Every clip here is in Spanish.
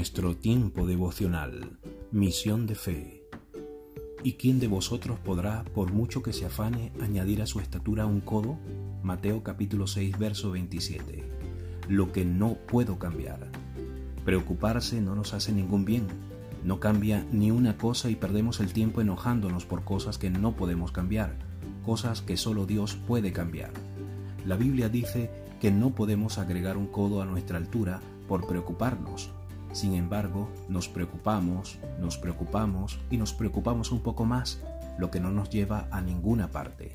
nuestro tiempo devocional, misión de fe. ¿Y quién de vosotros podrá, por mucho que se afane, añadir a su estatura un codo? Mateo capítulo 6, verso 27. Lo que no puedo cambiar. Preocuparse no nos hace ningún bien. No cambia ni una cosa y perdemos el tiempo enojándonos por cosas que no podemos cambiar, cosas que solo Dios puede cambiar. La Biblia dice que no podemos agregar un codo a nuestra altura por preocuparnos. Sin embargo, nos preocupamos, nos preocupamos y nos preocupamos un poco más, lo que no nos lleva a ninguna parte.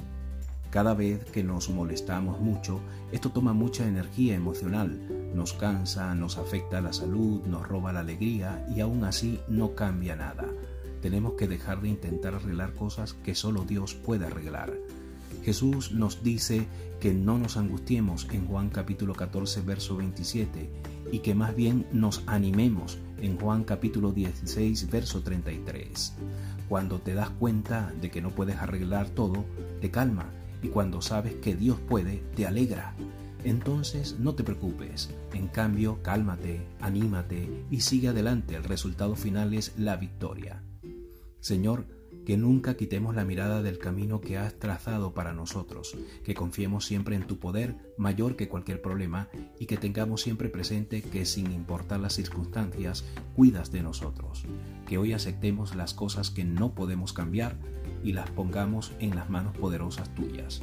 Cada vez que nos molestamos mucho, esto toma mucha energía emocional, nos cansa, nos afecta la salud, nos roba la alegría y aún así no cambia nada. Tenemos que dejar de intentar arreglar cosas que solo Dios puede arreglar. Jesús nos dice que no nos angustiemos en Juan capítulo 14 verso 27 y que más bien nos animemos en Juan capítulo 16 verso 33. Cuando te das cuenta de que no puedes arreglar todo, te calma y cuando sabes que Dios puede, te alegra. Entonces no te preocupes, en cambio cálmate, anímate y sigue adelante, el resultado final es la victoria. Señor, que nunca quitemos la mirada del camino que has trazado para nosotros, que confiemos siempre en tu poder mayor que cualquier problema y que tengamos siempre presente que sin importar las circunstancias, cuidas de nosotros, que hoy aceptemos las cosas que no podemos cambiar y las pongamos en las manos poderosas tuyas.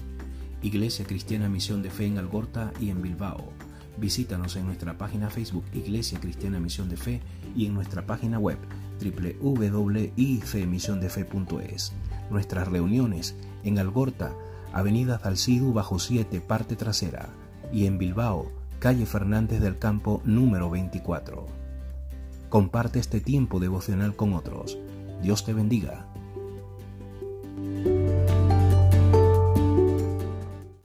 Iglesia Cristiana Misión de Fe en Algorta y en Bilbao. Visítanos en nuestra página Facebook Iglesia Cristiana Misión de Fe y en nuestra página web www.ifemisiondefe.es. Nuestras reuniones en Algorta, Avenida Zalcidu bajo 7, parte trasera, y en Bilbao, calle Fernández del Campo número 24. Comparte este tiempo devocional con otros. Dios te bendiga.